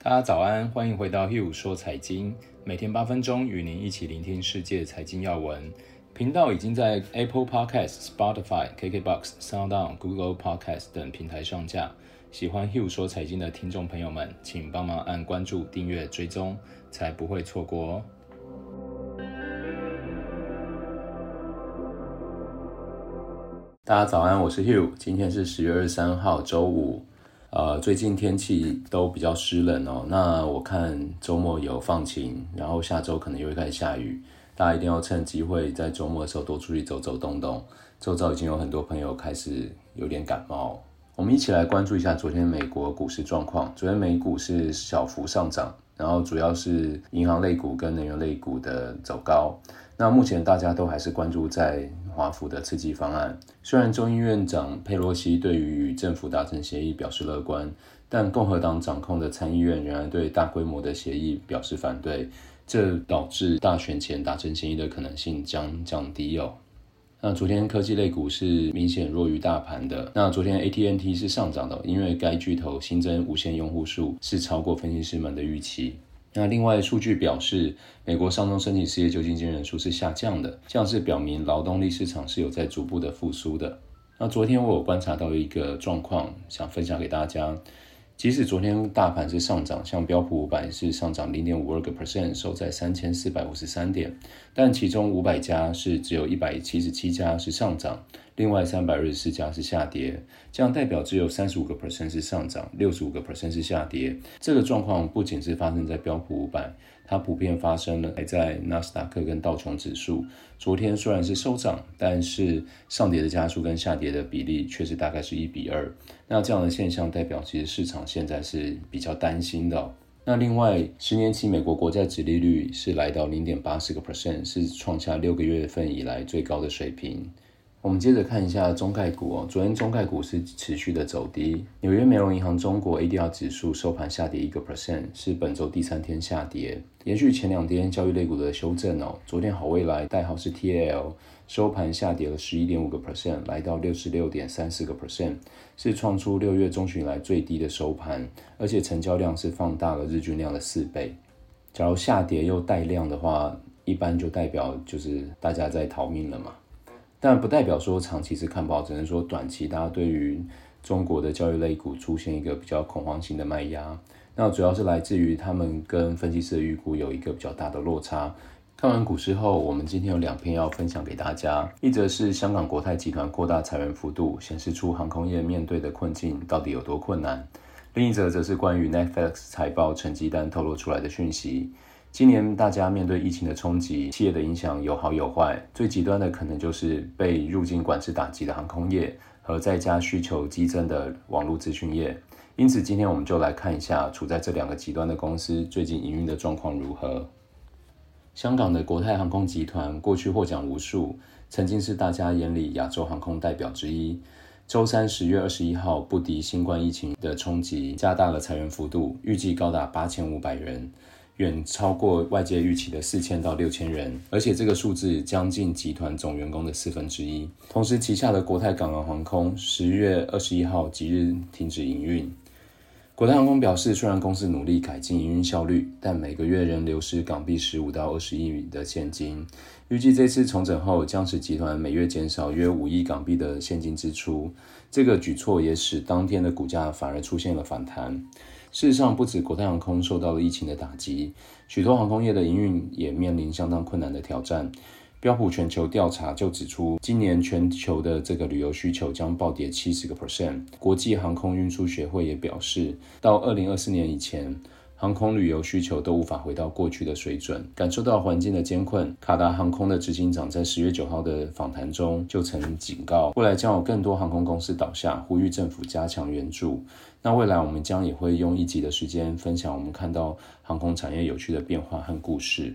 大家早安，欢迎回到 Hugh 说财经，每天八分钟与您一起聆听世界财经要闻。频道已经在 Apple Podcast、Spotify、KKBox、SoundOn、Google Podcast 等平台上架。喜欢 Hugh 说财经的听众朋友们，请帮忙按关注、订阅、追踪，才不会错过哦。大家早安，我是 Hugh，今天是十月二十三号，周五。呃，最近天气都比较湿冷哦。那我看周末有放晴，然后下周可能又会开始下雨。大家一定要趁机会在周末的时候多出去走走动动。周遭已经有很多朋友开始有点感冒。我们一起来关注一下昨天美国股市状况。昨天美股是小幅上涨，然后主要是银行类股跟能源类股的走高。那目前大家都还是关注在华府的刺激方案。虽然众议院长佩洛西对于与政府达成协议表示乐观，但共和党掌控的参议院仍然对大规模的协议表示反对，这导致大选前达成协议的可能性将降低哦。那昨天科技类股是明显弱于大盘的。那昨天 AT&T 是上涨的，因为该巨头新增无线用户数是超过分析师们的预期。那另外数据表示，美国上周申请失业救济金人数是下降的，这样是表明劳动力市场是有在逐步的复苏的。那昨天我有观察到一个状况，想分享给大家。即使昨天大盘是上涨，像标普五百是上涨零点五二个 percent，收在三千四百五十三点，但其中五百家是只有一百七十七家是上涨，另外三百二十四家是下跌，这样代表只有三十五个 percent 是上涨，六十五个 percent 是下跌。这个状况不仅是发生在标普五百。它普遍发生了，还在纳斯达克跟道琼指数。昨天虽然是收涨，但是上跌的加速跟下跌的比例却是大概是一比二。那这样的现象代表，其实市场现在是比较担心的。那另外，十年期美国国债殖利率是来到零点八四个 percent，是创下六个月份以来最高的水平。我们接着看一下中概股哦，昨天中概股是持续的走低。纽约美容银行中国 ADR 指数收盘下跌一个 percent，是本周第三天下跌，延续前两天交易类股的修正哦。昨天好未来代号是 TAL，收盘下跌了十一点五个 percent，来到六十六点三四个 percent，是创出六月中旬以来最低的收盘，而且成交量是放大了日均量的四倍。假如下跌又带量的话，一般就代表就是大家在逃命了嘛。但不代表说长期是看不好，只能说短期大家对于中国的教育类股出现一个比较恐慌性的卖压。那主要是来自于他们跟分析师的预估有一个比较大的落差。看完股市后，我们今天有两篇要分享给大家，一则是香港国泰集团扩大裁员幅度，显示出航空业面对的困境到底有多困难；另一则则是关于 Netflix 财报成绩单透露出来的讯息。今年大家面对疫情的冲击，企业的影响有好有坏。最极端的可能就是被入境管制打击的航空业和在家需求激增的网络资讯业。因此，今天我们就来看一下处在这两个极端的公司最近营运的状况如何。香港的国泰航空集团过去获奖无数，曾经是大家眼里亚洲航空代表之一。周三十月二十一号，不敌新冠疫情的冲击，加大了裁员幅度，预计高达八千五百人。远超过外界预期的四千到六千人，而且这个数字将近集团总员工的四分之一。同时，旗下的国泰港澳航空十月二十一号即日停止营运。国泰航空表示，虽然公司努力改进营运效率，但每个月仍流失港币十五到二十亿的现金。预计这次重整后，将使集团每月减少约五亿港币的现金支出。这个举措也使当天的股价反而出现了反弹。事实上，不止国泰航空受到了疫情的打击，许多航空业的营运也面临相当困难的挑战。标普全球调查就指出，今年全球的这个旅游需求将暴跌七十个 percent。国际航空运输协会也表示，到二零二四年以前，航空旅游需求都无法回到过去的水准，感受到环境的艰困。卡达航空的执行长在十月九号的访谈中就曾警告，未来将有更多航空公司倒下，呼吁政府加强援助。那未来我们将也会用一集的时间分享我们看到航空产业有趣的变化和故事。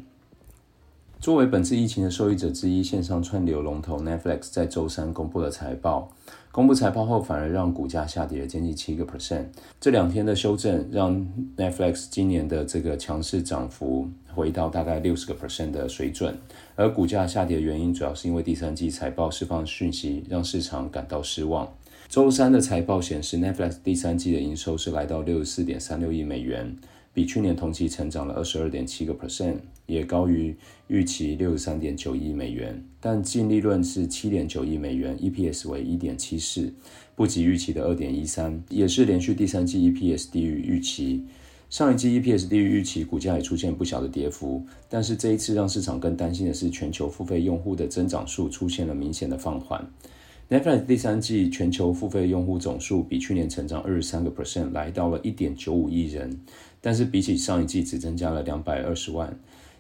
作为本次疫情的受益者之一，线上串流龙头 Netflix 在周三公布了财报。公布财报后，反而让股价下跌了将近七个 percent。这两天的修正，让 Netflix 今年的这个强势涨幅回到大概六十个 percent 的水准。而股价下跌的原因，主要是因为第三季财报释放讯息，让市场感到失望。周三的财报显示，Netflix 第三季的营收是来到六十四点三六亿美元。比去年同期成长了二十二点七个 percent，也高于预期六十三点九亿美元。但净利润是七点九亿美元，EPS 为一点七四，不及预期的二点一三，也是连续第三季 EPS 低于预期。上一季 EPS 低于预期，股价也出现不小的跌幅。但是这一次让市场更担心的是，全球付费用户的增长数出现了明显的放缓。Netflix 第三季全球付费用户总数比去年成长二十三个 percent，来到了一点九五亿人，但是比起上一季只增加了两百二十万，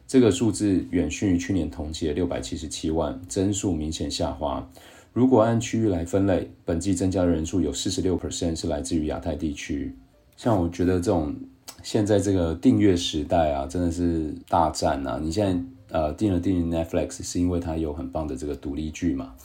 这个数字远逊于去年同期的六百七十七万，增速明显下滑。如果按区域来分类，本季增加的人数有四十六 percent 是来自于亚太地区。像我觉得这种现在这个订阅时代啊，真的是大战啊！你现在呃订了订 Netflix 是因为它有很棒的这个独立剧嘛？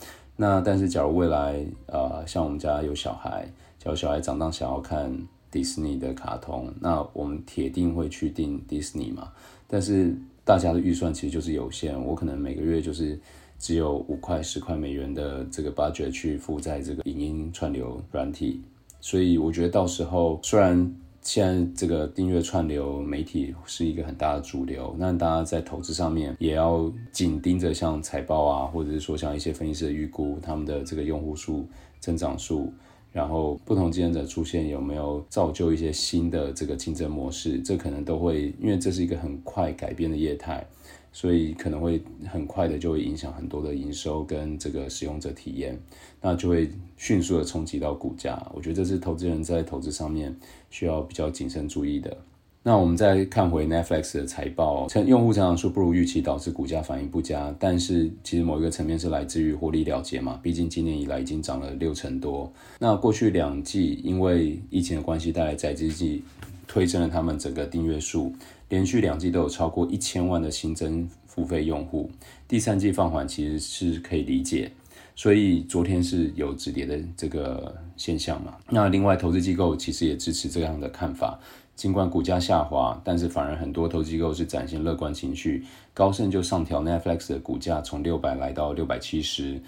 那但是，假如未来，呃，像我们家有小孩，假如小孩长大想要看迪士尼的卡通，那我们铁定会去订迪士尼嘛。但是大家的预算其实就是有限，我可能每个月就是只有五块、十块美元的这个 budget 去付在这个影音串流软体，所以我觉得到时候虽然。现在这个订阅串流媒体是一个很大的主流，那大家在投资上面也要紧盯着像财报啊，或者是说像一些分析师的预估，他们的这个用户数增长数，然后不同竞争者出现有没有造就一些新的这个竞争模式，这可能都会，因为这是一个很快改变的业态。所以可能会很快的就会影响很多的营收跟这个使用者体验，那就会迅速的冲击到股价。我觉得这是投资人在投资上面需要比较谨慎注意的。那我们再看回 Netflix 的财报，成用户成长数不如预期，导致股价反应不佳。但是其实某一个层面是来自于获利了结嘛，毕竟今年以来已经涨了六成多。那过去两季因为疫情的关系带来宅经济，推升了他们整个订阅数。连续两季都有超过一千万的新增付费用户，第三季放缓其实是可以理解，所以昨天是有止跌的这个现象嘛。那另外投资机构其实也支持这样的看法，尽管股价下滑，但是反而很多投机构是展现乐观情绪，高盛就上调 Netflix 的股价从六百来到六百七十。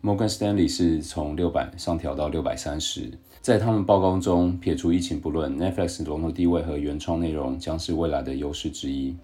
Morgan Stanley 是从六百上调到六百三十，在他们报告中撇除疫情不论，Netflix 龙头地位和原创内容将是未来的优势之一。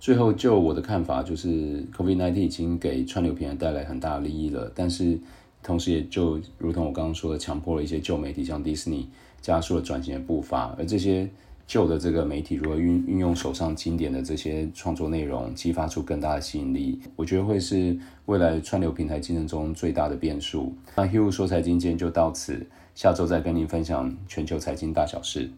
最后，就我的看法，就是 COVID-19 已经给串流平台带来很大利益了，但是同时也就如同我刚刚说的，强迫了一些旧媒体像迪士尼加速了转型的步伐，而这些。旧的这个媒体如何运运用手上经典的这些创作内容，激发出更大的吸引力？我觉得会是未来串流平台竞争中最大的变数。那 Hugh 说财经今天就到此，下周再跟您分享全球财经大小事。